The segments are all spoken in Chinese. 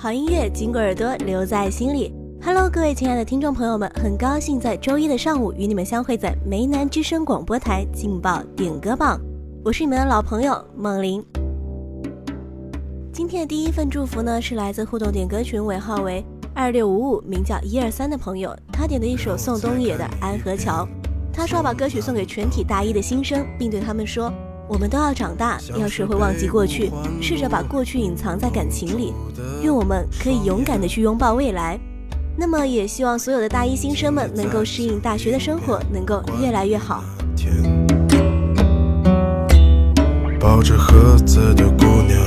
好音乐经过耳朵留在心里。Hello，各位亲爱的听众朋友们，很高兴在周一的上午与你们相会在梅南之声广播台劲爆点歌榜。我是你们的老朋友梦玲。今天的第一份祝福呢，是来自互动点歌群尾号为二六五五，名叫一二三的朋友，他点的一首宋冬野的《安河桥》。他说要把歌曲送给全体大一的新生，并对他们说。我们都要长大，要学会忘记过去，试着把过去隐藏在感情里。愿我们可以勇敢的去拥抱未来。那么，也希望所有的大一新生们能够适应大学的生活，能够越来越好。抱着盒子的姑娘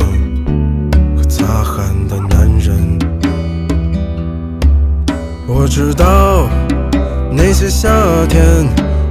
和擦汗的男人，我知道那些夏天。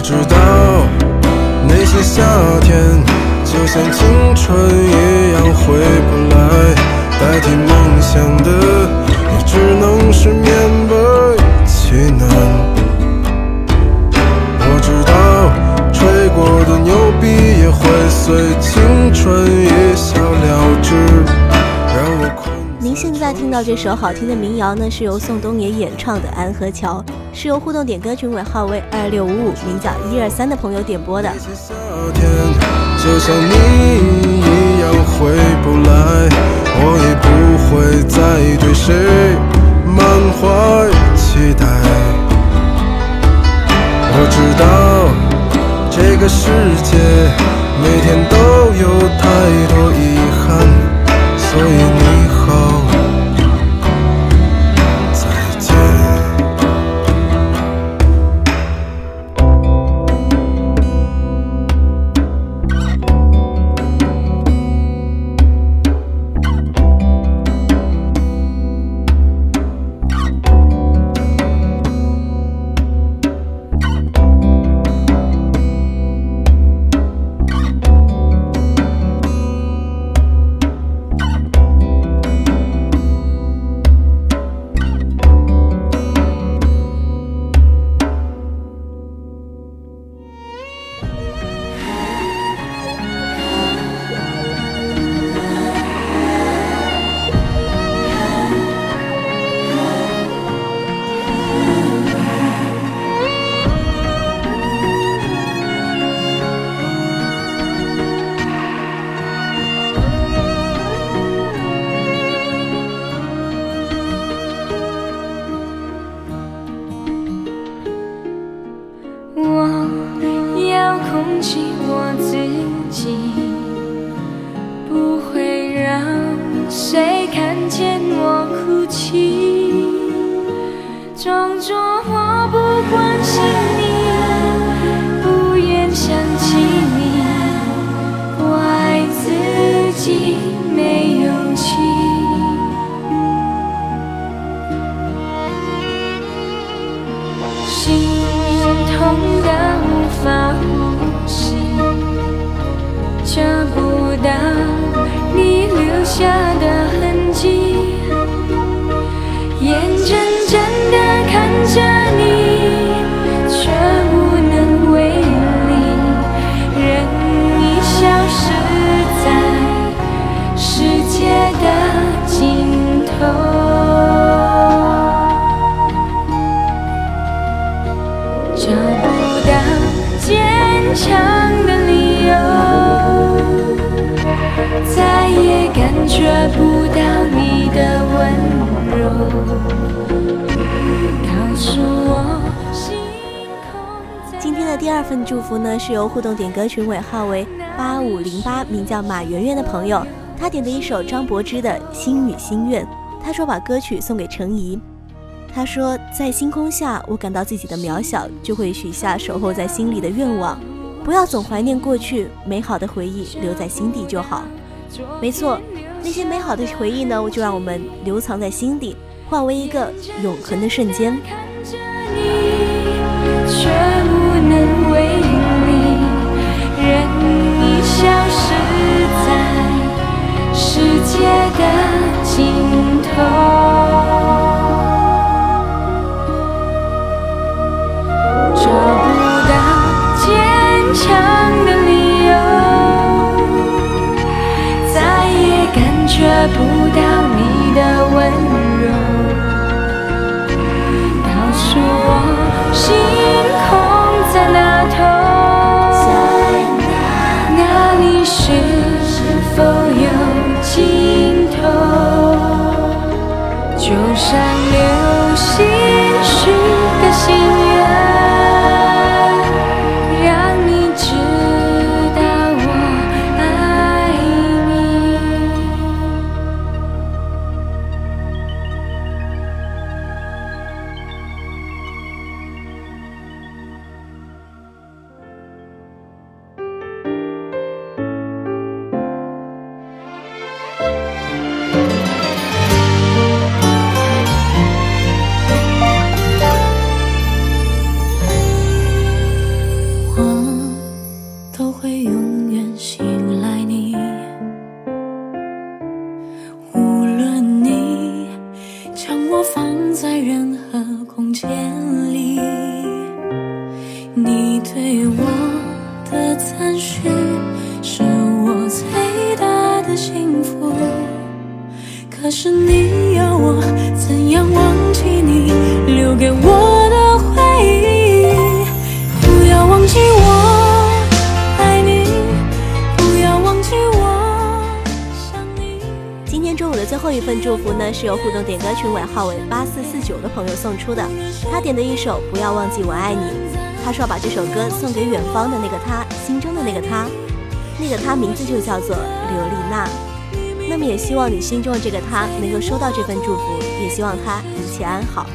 我知道，那些夏天就像青春一样回不来，代替梦想的也只能是勉为其难。我知道，吹过的牛逼也会随青春一笑了之。您现在听到这首好听的民谣呢，是由宋冬野演唱的《安和桥》。是由互动点歌群尾号为二六五五，名叫一二三的朋友点播的。就像你一样回二份祝福呢，是由互动点歌群尾号为八五零八，名叫马圆圆的朋友，他点的一首张柏芝的《心语心愿》，他说把歌曲送给程怡。他说，在星空下，我感到自己的渺小，就会许下守候在心里的愿望。不要总怀念过去，美好的回忆留在心底就好。没错，那些美好的回忆呢，就让我们留藏在心底，化为一个永恒的瞬间。却无能消失在世界的尽头。找不到坚强的理由，再也感觉不到山的赞许是我最大的幸福。可是你要我怎样忘记你留给我的回忆？不要忘记我爱你，不要忘记我想你。今天中午的最后一份祝福呢，是由互动点歌群尾号为八四四九的朋友送出的。他点的一首《不要忘记我爱你》，他说要把这首歌送给远方的那个他，心中的那个他，那个他名字就叫做刘丽娜。那么也希望你心中的这个他能够收到这份祝福，也希望他一切安好。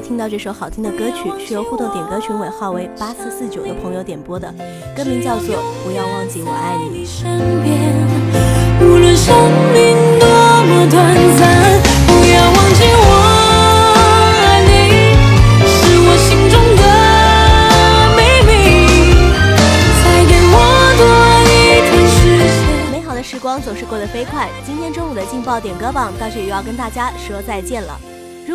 在听到这首好听的歌曲，是由互动点歌群尾号为八四四九的朋友点播的，歌名叫做《不要忘记我爱你》。无论生命多么短暂，不要忘记我爱你，是我心中的秘密。再给我多一天时间。美好的时光总是过得飞快，今天中午的劲爆点歌榜到这里又要跟大家说再见了。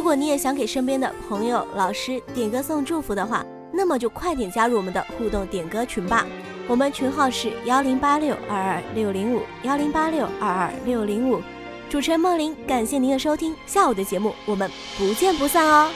如果你也想给身边的朋友、老师点歌送祝福的话，那么就快点加入我们的互动点歌群吧。我们群号是幺零八六二二六零五幺零八六二二六零五。主持人梦玲，感谢您的收听，下午的节目我们不见不散哦。